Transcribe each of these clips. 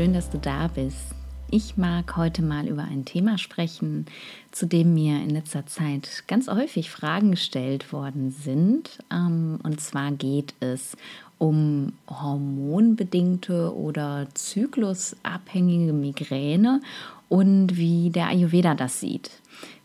Schön, dass du da bist. Ich mag heute mal über ein Thema sprechen, zu dem mir in letzter Zeit ganz häufig Fragen gestellt worden sind. Ähm, und zwar geht es um hormonbedingte oder zyklusabhängige Migräne und wie der Ayurveda das sieht.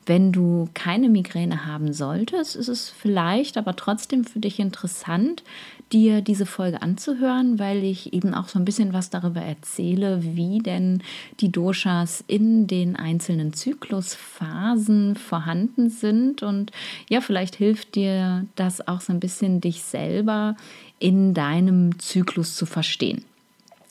Wenn du keine Migräne haben solltest, ist es vielleicht aber trotzdem für dich interessant, dir diese Folge anzuhören, weil ich eben auch so ein bisschen was darüber erzähle, wie denn die Doshas in den einzelnen Zyklusphasen vorhanden sind. Und ja, vielleicht hilft dir das auch so ein bisschen, dich selber in deinem Zyklus zu verstehen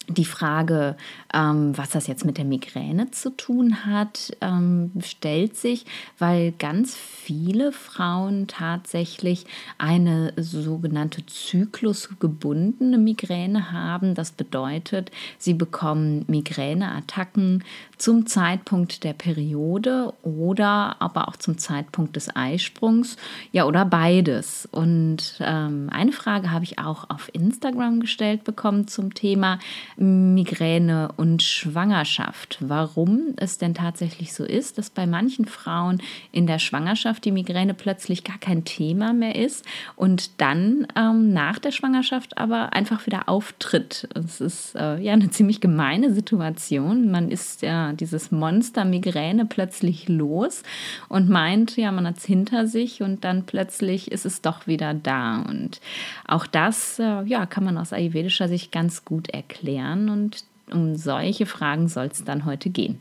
die Frage, ähm, was das jetzt mit der Migräne zu tun hat, ähm, stellt sich, weil ganz viele Frauen tatsächlich eine sogenannte zyklusgebundene Migräne haben. Das bedeutet, sie bekommen Migräneattacken zum Zeitpunkt der Periode oder aber auch zum Zeitpunkt des Eisprungs, ja oder beides. Und ähm, eine Frage habe ich auch auf Instagram gestellt bekommen zum Thema Migräne und Schwangerschaft. Warum es denn tatsächlich so ist, dass bei manchen Frauen in der Schwangerschaft die Migräne plötzlich gar kein Thema mehr ist und dann ähm, nach der Schwangerschaft aber einfach wieder auftritt. Es ist äh, ja eine ziemlich gemeine Situation. Man ist ja dieses Monster Migräne plötzlich los und meint, ja, man hat es hinter sich und dann plötzlich ist es doch wieder da. Und auch das äh, ja, kann man aus ayurvedischer Sicht ganz gut erklären und um solche Fragen soll es dann heute gehen.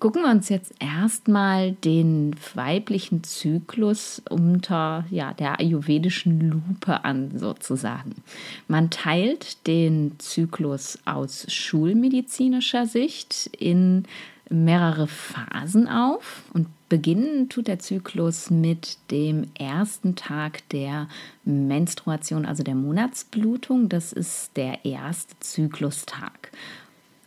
Gucken wir uns jetzt erstmal den weiblichen Zyklus unter ja, der ayurvedischen Lupe an, sozusagen. Man teilt den Zyklus aus schulmedizinischer Sicht in mehrere Phasen auf und beginnen tut der Zyklus mit dem ersten Tag der Menstruation, also der Monatsblutung. Das ist der erste Zyklustag.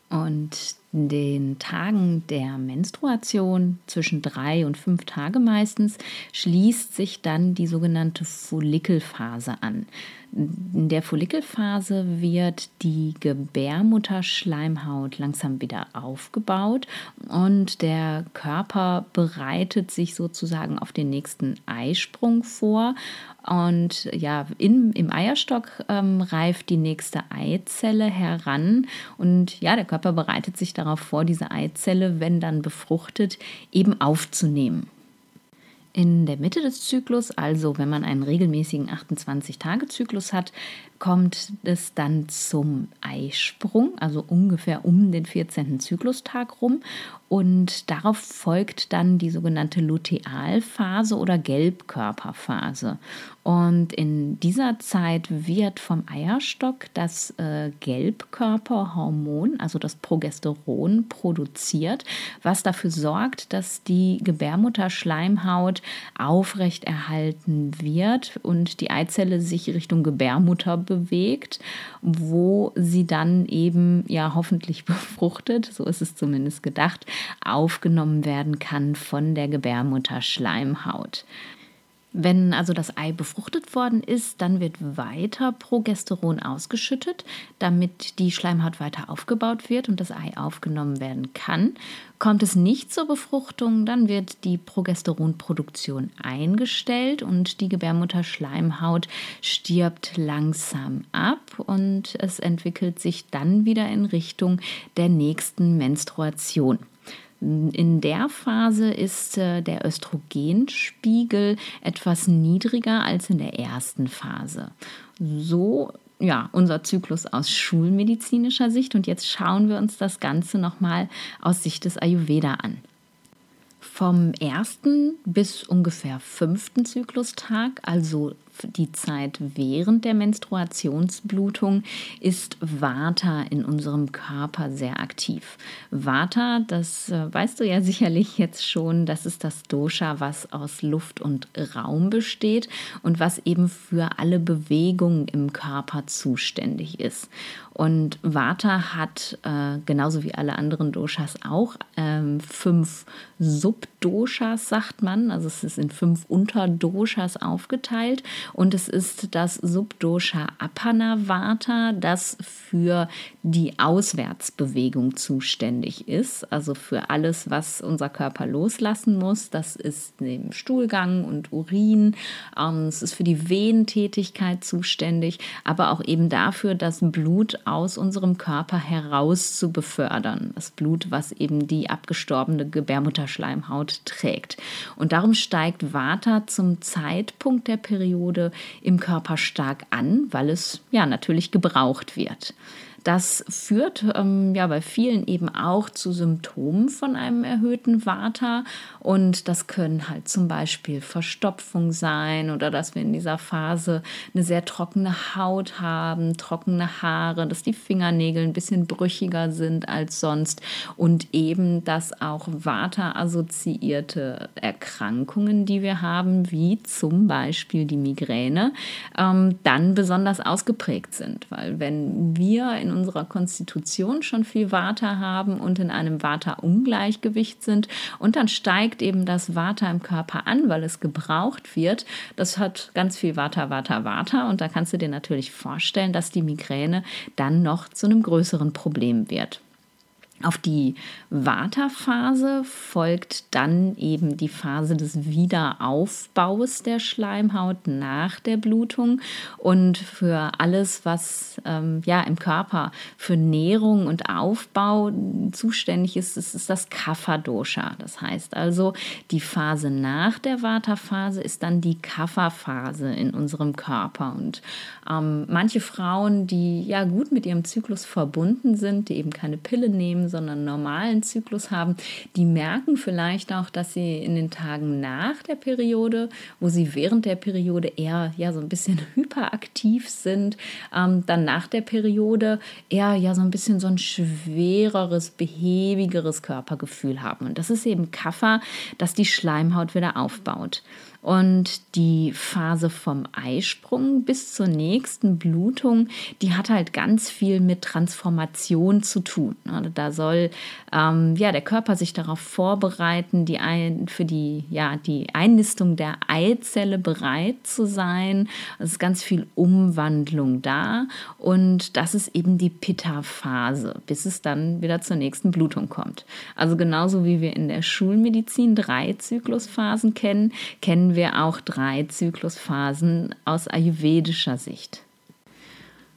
Und den Tagen der Menstruation, zwischen drei und fünf Tage meistens, schließt sich dann die sogenannte Follikelphase an. In der Follikelphase wird die Gebärmutterschleimhaut langsam wieder aufgebaut und der Körper bereitet sich sozusagen auf den nächsten Eisprung vor. Und ja, in, im Eierstock ähm, reift die nächste Eizelle heran und ja, der Körper bereitet sich darauf vor, diese Eizelle, wenn dann befruchtet, eben aufzunehmen. In der Mitte des Zyklus, also wenn man einen regelmäßigen 28-Tage-Zyklus hat, kommt es dann zum Eisprung, also ungefähr um den 14. Zyklustag rum. Und darauf folgt dann die sogenannte Lutealphase oder Gelbkörperphase. Und in dieser Zeit wird vom Eierstock das äh, Gelbkörperhormon, also das Progesteron, produziert, was dafür sorgt, dass die Gebärmutterschleimhaut aufrechterhalten wird und die Eizelle sich Richtung Gebärmutter bewegt bewegt, wo sie dann eben ja hoffentlich befruchtet, so ist es zumindest gedacht, aufgenommen werden kann von der Gebärmutterschleimhaut. Wenn also das Ei befruchtet worden ist, dann wird weiter Progesteron ausgeschüttet, damit die Schleimhaut weiter aufgebaut wird und das Ei aufgenommen werden kann. Kommt es nicht zur Befruchtung, dann wird die Progesteronproduktion eingestellt und die Gebärmutterschleimhaut stirbt langsam ab und es entwickelt sich dann wieder in Richtung der nächsten Menstruation. In der Phase ist äh, der Östrogenspiegel etwas niedriger als in der ersten Phase. So ja, unser Zyklus aus schulmedizinischer Sicht und jetzt schauen wir uns das Ganze nochmal aus Sicht des Ayurveda an. Vom ersten bis ungefähr fünften Zyklustag, also die Zeit während der Menstruationsblutung ist Vata in unserem Körper sehr aktiv. Vata, das äh, weißt du ja sicherlich jetzt schon, das ist das Dosha, was aus Luft und Raum besteht und was eben für alle Bewegungen im Körper zuständig ist. Und Vata hat äh, genauso wie alle anderen Doshas auch ähm, fünf Subdoshas Subdoshas, sagt man. Also es ist in fünf Unterdoshas aufgeteilt. Und es ist das Subdosha Apanavata, das für die Auswärtsbewegung zuständig ist. Also für alles, was unser Körper loslassen muss. Das ist neben Stuhlgang und Urin. Ähm, es ist für die Venentätigkeit zuständig, aber auch eben dafür, das Blut aus unserem Körper heraus zu befördern. Das Blut, was eben die abgestorbene Gebärmutterschleimhaut trägt. Und darum steigt Vata zum Zeitpunkt der Periode im Körper stark an, weil es ja natürlich gebraucht wird. Das führt ähm, ja bei vielen eben auch zu Symptomen von einem erhöhten Vata. Und das können halt zum Beispiel Verstopfung sein oder dass wir in dieser Phase eine sehr trockene Haut haben, trockene Haare, dass die Fingernägel ein bisschen brüchiger sind als sonst und eben, dass auch Vata-assoziierte Erkrankungen, die wir haben, wie zum Beispiel die Migräne, ähm, dann besonders ausgeprägt sind, weil wenn wir in unserer Konstitution schon viel Vata haben und in einem Vata-Ungleichgewicht sind und dann steigt eben das Vata im Körper an, weil es gebraucht wird. Das hat ganz viel Vata, Vata, Vata und da kannst du dir natürlich vorstellen, dass die Migräne dann noch zu einem größeren Problem wird. Auf die Vata-Phase folgt dann eben die Phase des Wiederaufbaus der Schleimhaut nach der Blutung. Und für alles, was ähm, ja im Körper für Nährung und Aufbau zuständig ist, ist, ist das Kapha-Dosha. Das heißt also, die Phase nach der Vata-Phase ist dann die Kapha-Phase in unserem Körper. Und ähm, manche Frauen, die ja gut mit ihrem Zyklus verbunden sind, die eben keine Pille nehmen, sondern normalen Zyklus haben, die merken vielleicht auch, dass sie in den Tagen nach der Periode, wo sie während der Periode eher ja so ein bisschen hyperaktiv sind, ähm, dann nach der Periode eher ja so ein bisschen so ein schwereres, behäbigeres Körpergefühl haben. Und das ist eben Kaffer, dass die Schleimhaut wieder aufbaut. Und die Phase vom Eisprung bis zur nächsten Blutung, die hat halt ganz viel mit Transformation zu tun. Also da soll ähm, ja, der Körper sich darauf vorbereiten, die ein, für die, ja, die Einnistung der Eizelle bereit zu sein. Es ist ganz viel Umwandlung da. Und das ist eben die Pitta-Phase, bis es dann wieder zur nächsten Blutung kommt. Also genauso wie wir in der Schulmedizin drei Zyklusphasen kennen, kennen wir auch drei Zyklusphasen aus ayurvedischer Sicht.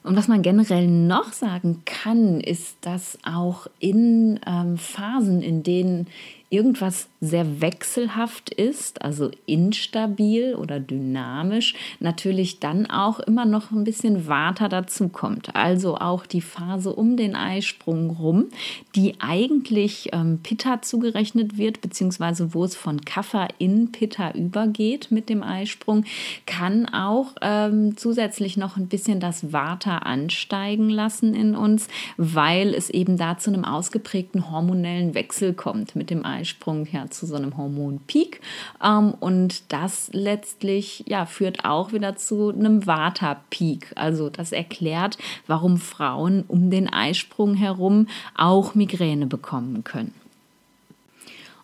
Und was man generell noch sagen kann, ist, dass auch in ähm, Phasen, in denen irgendwas sehr wechselhaft ist, also instabil oder dynamisch, natürlich dann auch immer noch ein bisschen Vata dazukommt. Also auch die Phase um den Eisprung rum, die eigentlich ähm, Pitta zugerechnet wird, beziehungsweise wo es von Kapha in Pitta übergeht mit dem Eisprung, kann auch ähm, zusätzlich noch ein bisschen das Vata ansteigen lassen in uns, weil es eben da zu einem ausgeprägten hormonellen Wechsel kommt mit dem Eisprung ja, zu so einem Hormonpeak. Ähm, und das letztlich ja, führt auch wieder zu einem Vata-Peak. Also das erklärt, warum Frauen um den Eisprung herum auch Migräne bekommen können.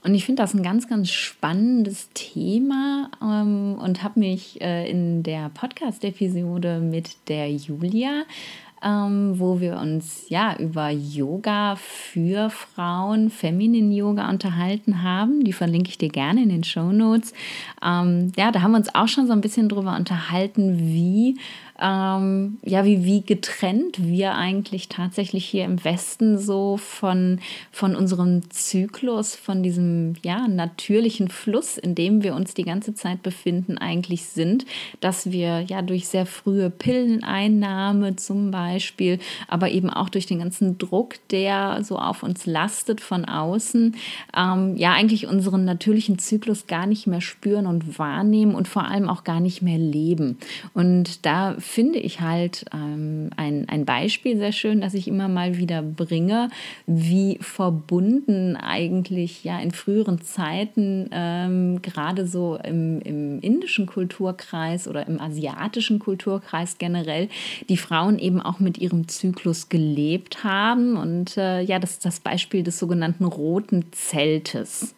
Und ich finde das ein ganz, ganz spannendes Thema ähm, und habe mich äh, in der Podcast-Episode mit der Julia ähm, wo wir uns ja über Yoga für Frauen, Feminin Yoga unterhalten haben. Die verlinke ich dir gerne in den Show Notes. Ähm, ja, da haben wir uns auch schon so ein bisschen drüber unterhalten, wie ähm, ja, wie, wie getrennt wir eigentlich tatsächlich hier im Westen so von, von unserem Zyklus, von diesem ja, natürlichen Fluss, in dem wir uns die ganze Zeit befinden, eigentlich sind, dass wir ja durch sehr frühe Pilleneinnahme zum Beispiel, aber eben auch durch den ganzen Druck, der so auf uns lastet von außen, ähm, ja eigentlich unseren natürlichen Zyklus gar nicht mehr spüren und wahrnehmen und vor allem auch gar nicht mehr leben. Und da finde ich halt ähm, ein, ein Beispiel sehr schön, das ich immer mal wieder bringe, wie verbunden eigentlich ja in früheren Zeiten, ähm, gerade so im, im indischen Kulturkreis oder im asiatischen Kulturkreis generell, die Frauen eben auch mit ihrem Zyklus gelebt haben. Und äh, ja, das ist das Beispiel des sogenannten roten Zeltes.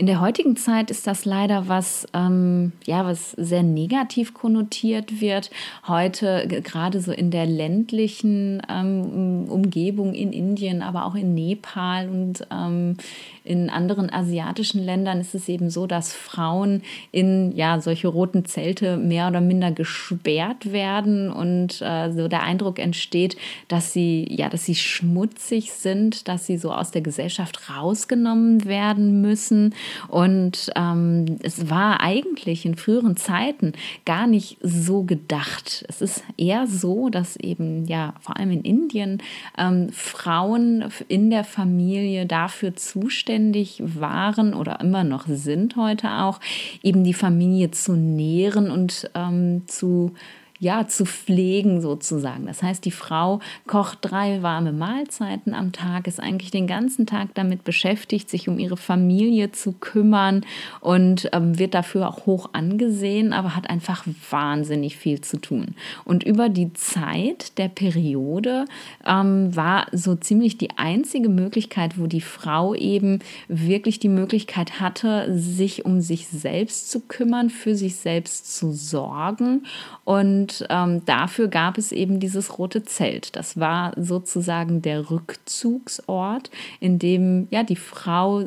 In der heutigen Zeit ist das leider was, ähm, ja, was sehr negativ konnotiert wird. Heute gerade so in der ländlichen ähm, Umgebung in Indien, aber auch in Nepal und ähm, in anderen asiatischen Ländern ist es eben so, dass Frauen in ja solche roten Zelte mehr oder minder gesperrt werden und äh, so der Eindruck entsteht, dass sie ja, dass sie schmutzig sind, dass sie so aus der Gesellschaft rausgenommen werden müssen und ähm, es war eigentlich in früheren Zeiten gar nicht so gedacht. Es ist eher so, dass eben ja vor allem in Indien ähm, Frauen in der Familie dafür zuständig waren oder immer noch sind heute auch, eben die Familie zu nähren und ähm, zu ja, zu pflegen sozusagen. Das heißt, die Frau kocht drei warme Mahlzeiten am Tag, ist eigentlich den ganzen Tag damit beschäftigt, sich um ihre Familie zu kümmern und ähm, wird dafür auch hoch angesehen, aber hat einfach wahnsinnig viel zu tun. Und über die Zeit der Periode ähm, war so ziemlich die einzige Möglichkeit, wo die Frau eben wirklich die Möglichkeit hatte, sich um sich selbst zu kümmern, für sich selbst zu sorgen und und ähm, dafür gab es eben dieses rote Zelt. Das war sozusagen der Rückzugsort, in dem ja die Frau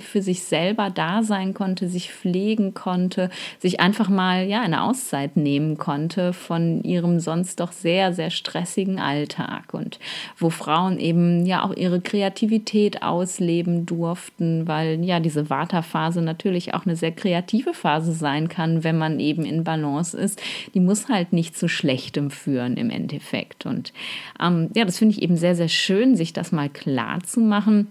für sich selber da sein konnte, sich pflegen konnte, sich einfach mal ja eine Auszeit nehmen konnte von ihrem sonst doch sehr sehr stressigen Alltag und wo Frauen eben ja auch ihre Kreativität ausleben durften, weil ja diese Vata-Phase natürlich auch eine sehr kreative Phase sein kann, wenn man eben in Balance ist. Die muss halt nicht zu Schlechtem führen im Endeffekt. Und ähm, ja, das finde ich eben sehr, sehr schön, sich das mal klar zu machen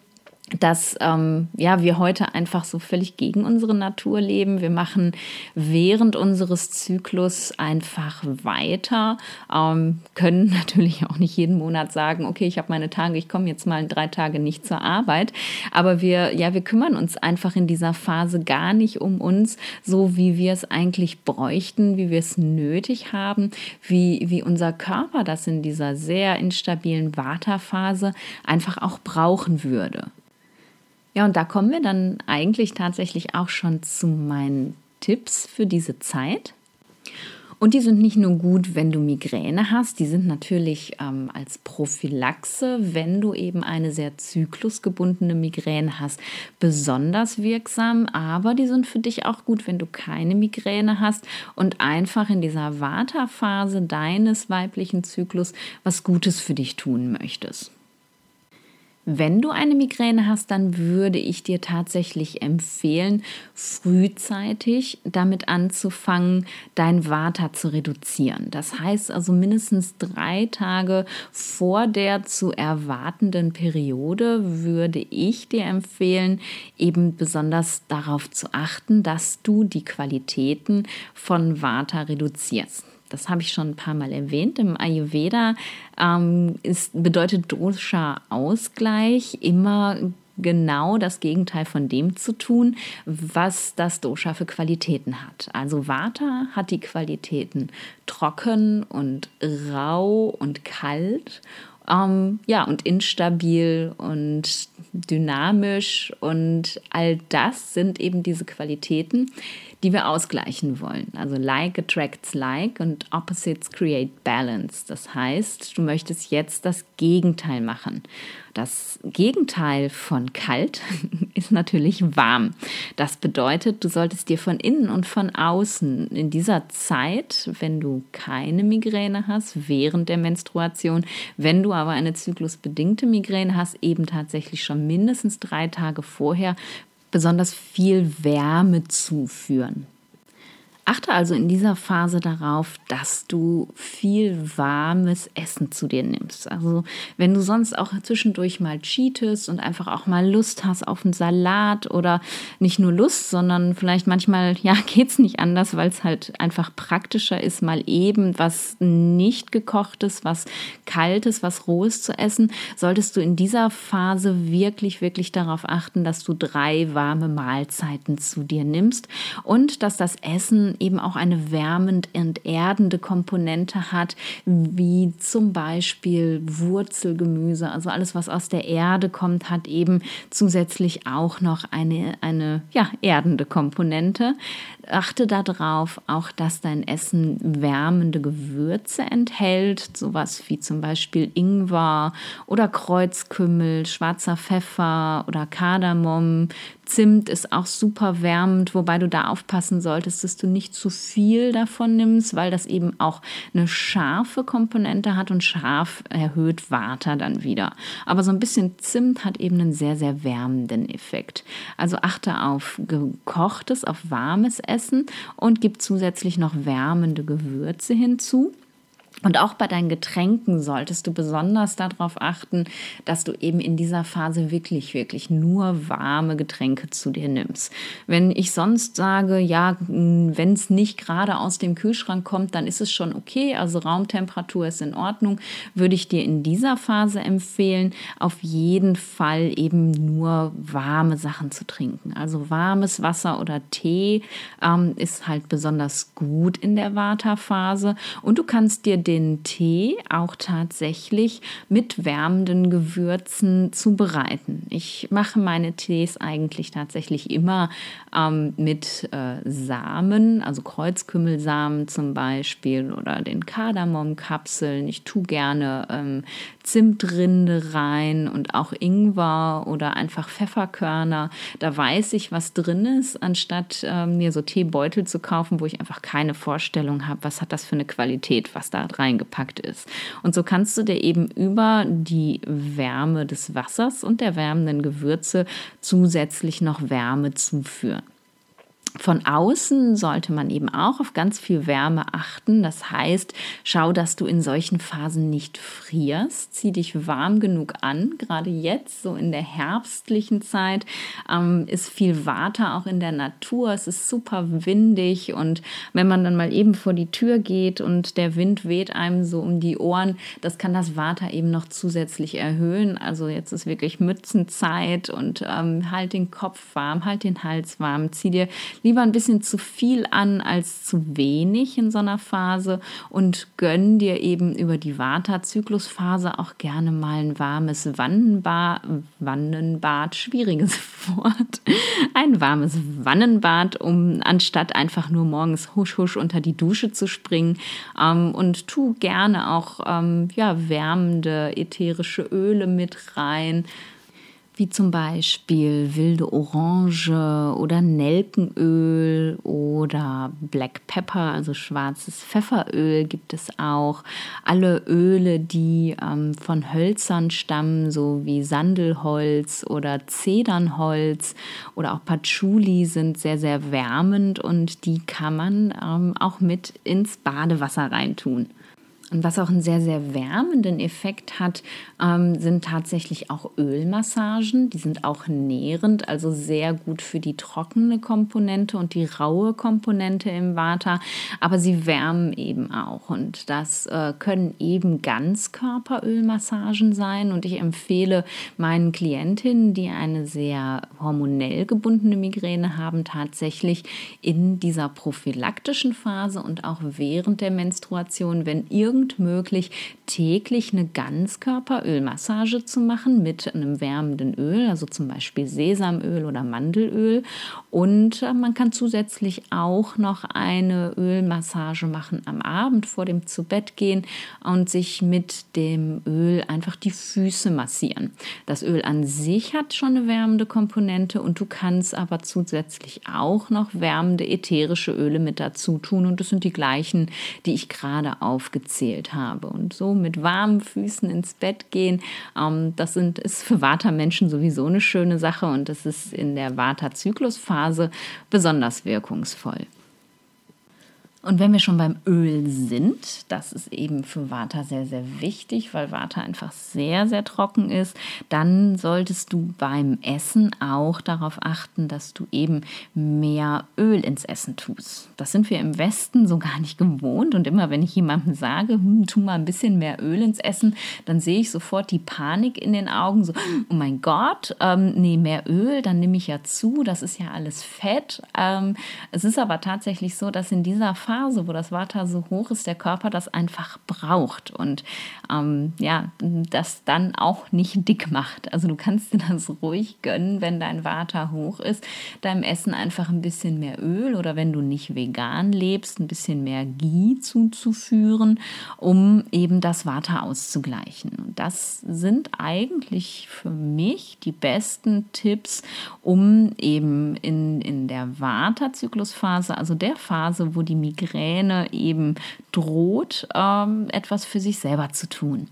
dass ähm, ja, wir heute einfach so völlig gegen unsere Natur leben. Wir machen während unseres Zyklus einfach weiter, ähm, können natürlich auch nicht jeden Monat sagen, okay, ich habe meine Tage, ich komme jetzt mal drei Tage nicht zur Arbeit. Aber wir, ja, wir kümmern uns einfach in dieser Phase gar nicht um uns, so wie wir es eigentlich bräuchten, wie wir es nötig haben, wie, wie unser Körper das in dieser sehr instabilen Vata-Phase einfach auch brauchen würde. Ja, und da kommen wir dann eigentlich tatsächlich auch schon zu meinen Tipps für diese Zeit. Und die sind nicht nur gut, wenn du Migräne hast, die sind natürlich ähm, als Prophylaxe, wenn du eben eine sehr zyklusgebundene Migräne hast, besonders wirksam. Aber die sind für dich auch gut, wenn du keine Migräne hast und einfach in dieser Vata-Phase deines weiblichen Zyklus was Gutes für dich tun möchtest. Wenn du eine Migräne hast, dann würde ich dir tatsächlich empfehlen, frühzeitig damit anzufangen, dein Vata zu reduzieren. Das heißt also mindestens drei Tage vor der zu erwartenden Periode würde ich dir empfehlen, eben besonders darauf zu achten, dass du die Qualitäten von Vata reduzierst das habe ich schon ein paar Mal erwähnt, im Ayurveda ähm, ist, bedeutet Dosha-Ausgleich immer genau das Gegenteil von dem zu tun, was das Dosha für Qualitäten hat. Also Vata hat die Qualitäten trocken und rau und kalt. Ähm, ja, und instabil und dynamisch und all das sind eben diese Qualitäten, die wir ausgleichen wollen. Also like attracts like und opposites create balance. Das heißt, du möchtest jetzt das Gegenteil machen. Das Gegenteil von kalt ist natürlich warm. Das bedeutet, du solltest dir von innen und von außen in dieser Zeit, wenn du keine Migräne hast, während der Menstruation, wenn du aber eine zyklusbedingte Migräne hast, eben tatsächlich schon mindestens drei Tage vorher besonders viel Wärme zuführen. Achte also in dieser Phase darauf, dass du viel warmes Essen zu dir nimmst. Also wenn du sonst auch zwischendurch mal cheatest und einfach auch mal Lust hast auf einen Salat oder nicht nur Lust, sondern vielleicht manchmal, ja, geht es nicht anders, weil es halt einfach praktischer ist, mal eben was nicht gekochtes, was kaltes, was rohes zu essen, solltest du in dieser Phase wirklich, wirklich darauf achten, dass du drei warme Mahlzeiten zu dir nimmst und dass das Essen eben auch eine wärmend enterdende Komponente hat, wie zum Beispiel Wurzelgemüse, also alles, was aus der Erde kommt, hat eben zusätzlich auch noch eine, eine ja, erdende Komponente. Achte darauf auch, dass dein Essen wärmende Gewürze enthält, sowas wie zum Beispiel Ingwer oder Kreuzkümmel, schwarzer Pfeffer oder Kardamom, Zimt ist auch super wärmend, wobei du da aufpassen solltest, dass du nicht zu viel davon nimmst, weil das eben auch eine scharfe Komponente hat und scharf erhöht Water dann wieder. Aber so ein bisschen Zimt hat eben einen sehr, sehr wärmenden Effekt. Also achte auf gekochtes, auf warmes Essen und gib zusätzlich noch wärmende Gewürze hinzu. Und auch bei deinen Getränken solltest du besonders darauf achten, dass du eben in dieser Phase wirklich, wirklich nur warme Getränke zu dir nimmst. Wenn ich sonst sage, ja, wenn es nicht gerade aus dem Kühlschrank kommt, dann ist es schon okay, also Raumtemperatur ist in Ordnung, würde ich dir in dieser Phase empfehlen, auf jeden Fall eben nur warme Sachen zu trinken. Also warmes Wasser oder Tee ähm, ist halt besonders gut in der Vata-Phase und du kannst dir den den Tee auch tatsächlich mit wärmenden Gewürzen zubereiten. Ich mache meine Tees eigentlich tatsächlich immer ähm, mit äh, Samen, also Kreuzkümmelsamen zum Beispiel oder den Kardamomkapseln. Ich tue gerne ähm, Zimtrinde rein und auch Ingwer oder einfach Pfefferkörner. Da weiß ich, was drin ist, anstatt ähm, mir so Teebeutel zu kaufen, wo ich einfach keine Vorstellung habe, was hat das für eine Qualität, was da reingepackt ist. Und so kannst du dir eben über die Wärme des Wassers und der wärmenden Gewürze zusätzlich noch Wärme zuführen. Von außen sollte man eben auch auf ganz viel Wärme achten. Das heißt, schau, dass du in solchen Phasen nicht frierst. Zieh dich warm genug an. Gerade jetzt, so in der herbstlichen Zeit, ähm, ist viel Water auch in der Natur. Es ist super windig und wenn man dann mal eben vor die Tür geht und der Wind weht einem so um die Ohren, das kann das Water eben noch zusätzlich erhöhen. Also jetzt ist wirklich Mützenzeit und ähm, halt den Kopf warm, halt den Hals warm. Zieh dir lieber ein bisschen zu viel an als zu wenig in so einer Phase und gönn dir eben über die Vata-Zyklusphase auch gerne mal ein warmes Wannenbad, Wannenbad, schwieriges Wort, ein warmes Wannenbad, um anstatt einfach nur morgens husch husch unter die Dusche zu springen ähm, und tu gerne auch ähm, ja, wärmende ätherische Öle mit rein wie zum Beispiel wilde Orange oder Nelkenöl oder Black Pepper, also schwarzes Pfefferöl gibt es auch. Alle Öle, die ähm, von Hölzern stammen, so wie Sandelholz oder Zedernholz oder auch Patchouli sind sehr, sehr wärmend und die kann man ähm, auch mit ins Badewasser reintun. Und was auch einen sehr, sehr wärmenden Effekt hat, ähm, sind tatsächlich auch Ölmassagen. Die sind auch nährend, also sehr gut für die trockene Komponente und die raue Komponente im Vata. Aber sie wärmen eben auch. Und das äh, können eben Ganzkörperölmassagen sein. Und ich empfehle meinen Klientinnen, die eine sehr hormonell gebundene Migräne haben, tatsächlich in dieser prophylaktischen Phase und auch während der Menstruation, wenn irgend irgend möglich, täglich eine Ganzkörperölmassage zu machen mit einem wärmenden Öl, also zum Beispiel Sesamöl oder Mandelöl. Und äh, man kann zusätzlich auch noch eine Ölmassage machen am Abend vor dem Zubettgehen und sich mit dem Öl einfach die Füße massieren. Das Öl an sich hat schon eine wärmende Komponente und du kannst aber zusätzlich auch noch wärmende ätherische Öle mit dazu tun. Und das sind die gleichen, die ich gerade aufgezählt erzählt habe. Und so mit warmen Füßen ins Bett gehen, ähm, das sind, ist für Vata-Menschen sowieso eine schöne Sache und das ist in der Vata-Zyklusphase besonders wirkungsvoll. Und wenn wir schon beim Öl sind, das ist eben für Vata sehr, sehr wichtig, weil Vata einfach sehr, sehr trocken ist, dann solltest du beim Essen auch darauf achten, dass du eben mehr Öl ins Essen tust. Das sind wir im Westen so gar nicht gewohnt. Und immer wenn ich jemandem sage, hm, tu mal ein bisschen mehr Öl ins Essen, dann sehe ich sofort die Panik in den Augen, so, oh mein Gott, ähm, nee, mehr Öl, dann nehme ich ja zu, das ist ja alles Fett. Ähm, es ist aber tatsächlich so, dass in dieser Phase Phase, wo das Vata so hoch ist, der Körper das einfach braucht und ähm, ja, das dann auch nicht dick macht. Also du kannst dir das ruhig gönnen, wenn dein Vata hoch ist, deinem Essen einfach ein bisschen mehr Öl oder wenn du nicht vegan lebst, ein bisschen mehr Ghee zuzuführen, um eben das Vata auszugleichen. Und das sind eigentlich für mich die besten Tipps, um eben in, in der Vata-Zyklusphase, also der Phase, wo die Migräne Migräne eben droht, ähm, etwas für sich selber zu tun.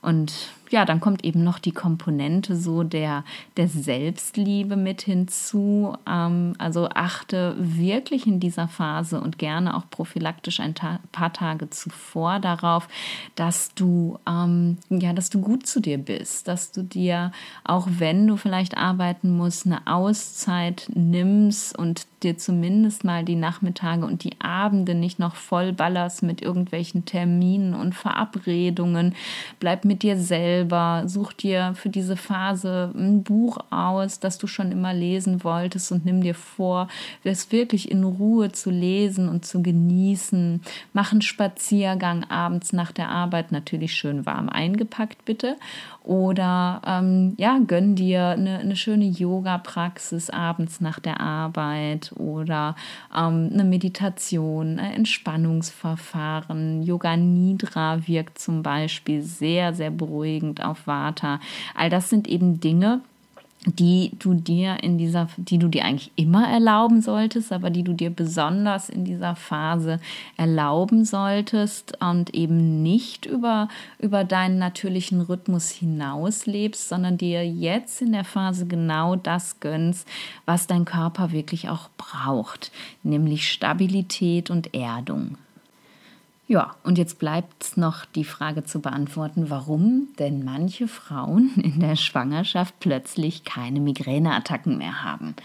Und ja, dann kommt eben noch die Komponente so der, der Selbstliebe mit hinzu. Ähm, also achte wirklich in dieser Phase und gerne auch prophylaktisch ein ta paar Tage zuvor darauf, dass du, ähm, ja, dass du gut zu dir bist, dass du dir, auch wenn du vielleicht arbeiten musst, eine Auszeit nimmst und dir zumindest mal die Nachmittage und die Abende nicht noch voll ballerst mit irgendwelchen Terminen und Verabredungen. Bleib mit dir selbst selber, such dir für diese Phase ein Buch aus, das du schon immer lesen wolltest und nimm dir vor, es wirklich in Ruhe zu lesen und zu genießen. Mach einen Spaziergang abends nach der Arbeit, natürlich schön warm eingepackt bitte. Oder ähm, ja, gönn dir eine, eine schöne Yoga-Praxis abends nach der Arbeit oder ähm, eine Meditation, ein Entspannungsverfahren. Yoga Nidra wirkt zum Beispiel sehr, sehr beruhigend beruhigend auf Vata. All das sind eben Dinge, die du dir in dieser, die du dir eigentlich immer erlauben solltest, aber die du dir besonders in dieser Phase erlauben solltest und eben nicht über, über deinen natürlichen Rhythmus hinaus lebst, sondern dir jetzt in der Phase genau das gönnst, was dein Körper wirklich auch braucht, nämlich Stabilität und Erdung. Ja, und jetzt bleibt noch die Frage zu beantworten, warum denn manche Frauen in der Schwangerschaft plötzlich keine Migräneattacken mehr haben.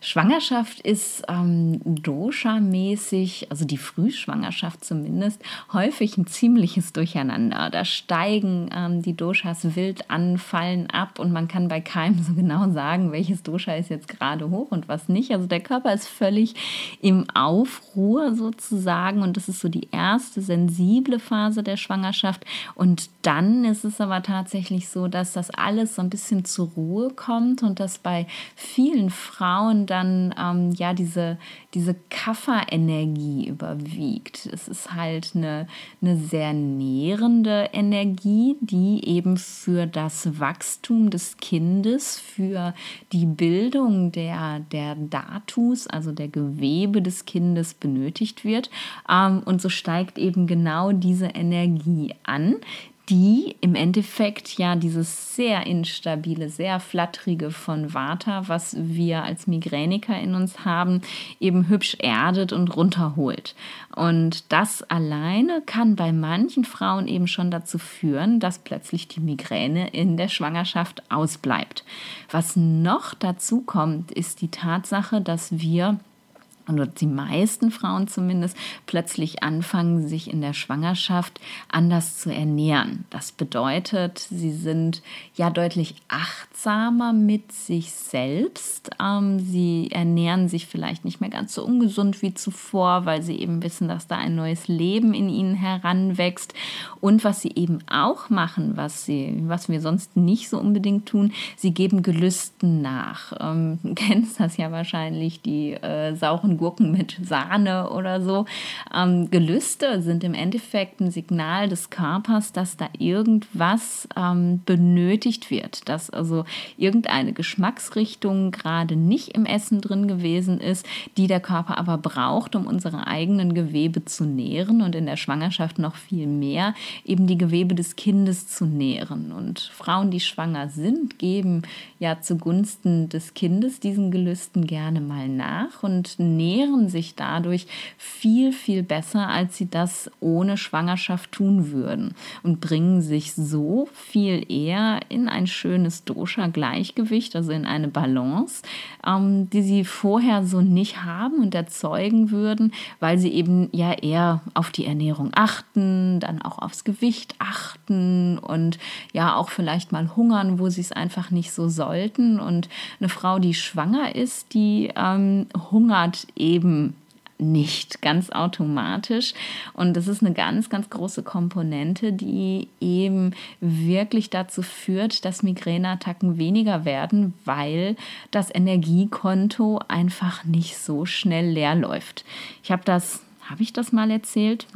Schwangerschaft ist ähm, Dosha-mäßig, also die Frühschwangerschaft zumindest, häufig ein ziemliches Durcheinander. Da steigen ähm, die Doshas wild an, fallen ab und man kann bei keinem so genau sagen, welches Dosha ist jetzt gerade hoch und was nicht. Also der Körper ist völlig im Aufruhr sozusagen und das ist so die erste sensible Phase der Schwangerschaft. Und dann ist es aber tatsächlich so, dass das alles so ein bisschen zur Ruhe kommt und dass bei vielen Frauen dann ähm, ja diese, diese Kafferenergie überwiegt. Es ist halt eine, eine sehr nährende Energie, die eben für das Wachstum des Kindes, für die Bildung der, der Datus, also der Gewebe des Kindes benötigt wird. Ähm, und so steigt eben genau diese Energie an, die im Endeffekt ja dieses sehr instabile, sehr flatterige von Vata, was wir als Migräniker in uns haben, eben hübsch erdet und runterholt. Und das alleine kann bei manchen Frauen eben schon dazu führen, dass plötzlich die Migräne in der Schwangerschaft ausbleibt. Was noch dazu kommt, ist die Tatsache, dass wir und die meisten Frauen zumindest plötzlich anfangen, sich in der Schwangerschaft anders zu ernähren. Das bedeutet, sie sind ja deutlich achtsamer mit sich selbst. Ähm, sie ernähren sich vielleicht nicht mehr ganz so ungesund wie zuvor, weil sie eben wissen, dass da ein neues Leben in ihnen heranwächst. Und was sie eben auch machen, was, sie, was wir sonst nicht so unbedingt tun, sie geben Gelüsten nach. Ähm, du kennst das ja wahrscheinlich, die äh, sauren Gurken mit Sahne oder so. Ähm, Gelüste sind im Endeffekt ein Signal des Körpers, dass da irgendwas ähm, benötigt wird, dass also irgendeine Geschmacksrichtung gerade nicht im Essen drin gewesen ist, die der Körper aber braucht, um unsere eigenen Gewebe zu nähren und in der Schwangerschaft noch viel mehr eben die Gewebe des Kindes zu nähren. Und Frauen, die schwanger sind, geben ja zugunsten des Kindes diesen Gelüsten gerne mal nach und nehmen ernähren sich dadurch viel, viel besser, als sie das ohne Schwangerschaft tun würden und bringen sich so viel eher in ein schönes Dosha-Gleichgewicht, also in eine Balance, ähm, die sie vorher so nicht haben und erzeugen würden, weil sie eben ja eher auf die Ernährung achten, dann auch aufs Gewicht achten und ja auch vielleicht mal hungern, wo sie es einfach nicht so sollten. Und eine Frau, die schwanger ist, die ähm, hungert eben nicht ganz automatisch. Und das ist eine ganz, ganz große Komponente, die eben wirklich dazu führt, dass Migräneattacken weniger werden, weil das Energiekonto einfach nicht so schnell leer läuft. Ich habe das, habe ich das mal erzählt?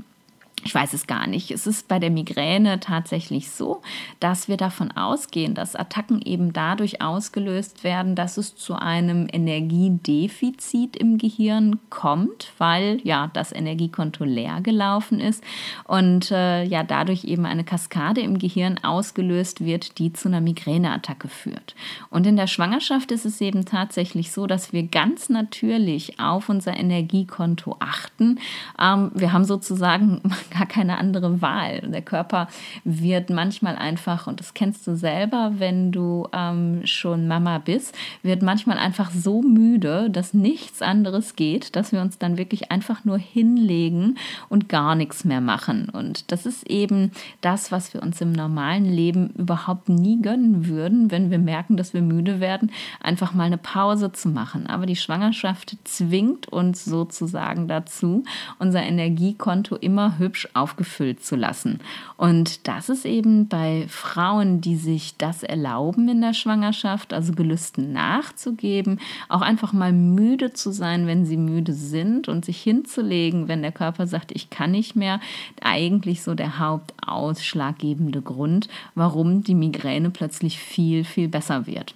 Ich weiß es gar nicht. Es ist bei der Migräne tatsächlich so, dass wir davon ausgehen, dass Attacken eben dadurch ausgelöst werden, dass es zu einem Energiedefizit im Gehirn kommt, weil ja das Energiekonto leer gelaufen ist und äh, ja dadurch eben eine Kaskade im Gehirn ausgelöst wird, die zu einer Migräneattacke führt. Und in der Schwangerschaft ist es eben tatsächlich so, dass wir ganz natürlich auf unser Energiekonto achten. Ähm, wir haben sozusagen gar keine andere Wahl. Der Körper wird manchmal einfach, und das kennst du selber, wenn du ähm, schon Mama bist, wird manchmal einfach so müde, dass nichts anderes geht, dass wir uns dann wirklich einfach nur hinlegen und gar nichts mehr machen. Und das ist eben das, was wir uns im normalen Leben überhaupt nie gönnen würden, wenn wir merken, dass wir müde werden, einfach mal eine Pause zu machen. Aber die Schwangerschaft zwingt uns sozusagen dazu, unser Energiekonto immer hübsch hübsch aufgefüllt zu lassen. Und das ist eben bei Frauen, die sich das erlauben in der Schwangerschaft, also Gelüsten nachzugeben, auch einfach mal müde zu sein, wenn sie müde sind und sich hinzulegen, wenn der Körper sagt, ich kann nicht mehr, eigentlich so der hauptausschlaggebende Grund, warum die Migräne plötzlich viel, viel besser wird.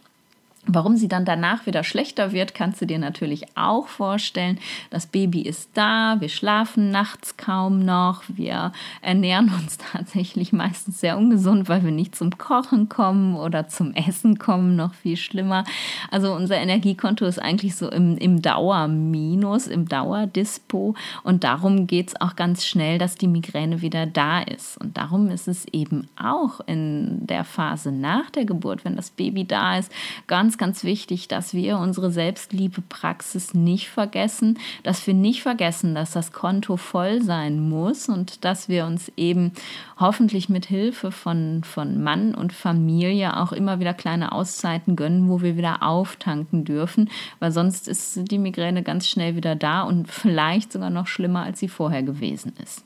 Warum sie dann danach wieder schlechter wird, kannst du dir natürlich auch vorstellen. Das Baby ist da, wir schlafen nachts kaum noch, wir ernähren uns tatsächlich meistens sehr ungesund, weil wir nicht zum Kochen kommen oder zum Essen kommen, noch viel schlimmer. Also unser Energiekonto ist eigentlich so im, im Dauerminus, im Dauerdispo und darum geht es auch ganz schnell, dass die Migräne wieder da ist. Und darum ist es eben auch in der Phase nach der Geburt, wenn das Baby da ist, ganz wichtig, dass wir unsere Selbstliebe-Praxis nicht vergessen, dass wir nicht vergessen, dass das Konto voll sein muss und dass wir uns eben hoffentlich mit Hilfe von, von Mann und Familie auch immer wieder kleine Auszeiten gönnen, wo wir wieder auftanken dürfen, weil sonst ist die Migräne ganz schnell wieder da und vielleicht sogar noch schlimmer, als sie vorher gewesen ist.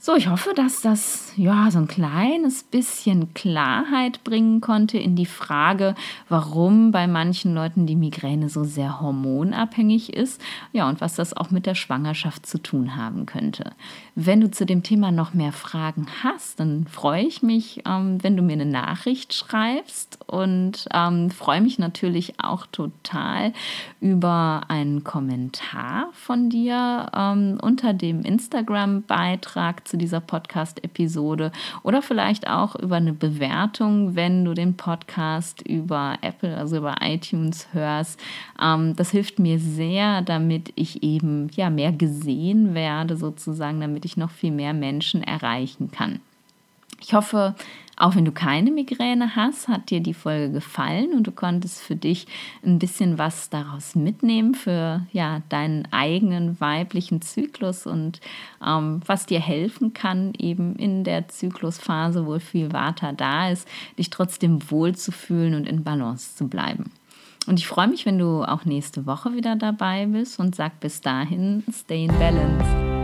So, ich hoffe, dass das ja so ein kleines bisschen Klarheit bringen konnte in die Frage, warum bei manchen Leuten die Migräne so sehr hormonabhängig ist, ja, und was das auch mit der Schwangerschaft zu tun haben könnte. Wenn du zu dem Thema noch mehr Fragen hast, dann freue ich mich, ähm, wenn du mir eine Nachricht schreibst und ähm, freue mich natürlich auch total über einen Kommentar von dir ähm, unter dem Instagram-Beitrag zu dieser Podcast-Episode oder vielleicht auch über eine Bewertung, wenn du den Podcast über Apple, also über iTunes hörst. Ähm, das hilft mir sehr, damit ich eben ja mehr gesehen werde, sozusagen, damit ich noch viel mehr Menschen erreichen kann. Ich hoffe, auch wenn du keine Migräne hast, hat dir die Folge gefallen und du konntest für dich ein bisschen was daraus mitnehmen für ja, deinen eigenen weiblichen Zyklus und ähm, was dir helfen kann, eben in der Zyklusphase, wo viel Vata da ist, dich trotzdem wohlzufühlen und in Balance zu bleiben. Und ich freue mich, wenn du auch nächste Woche wieder dabei bist und sag bis dahin, stay in balance.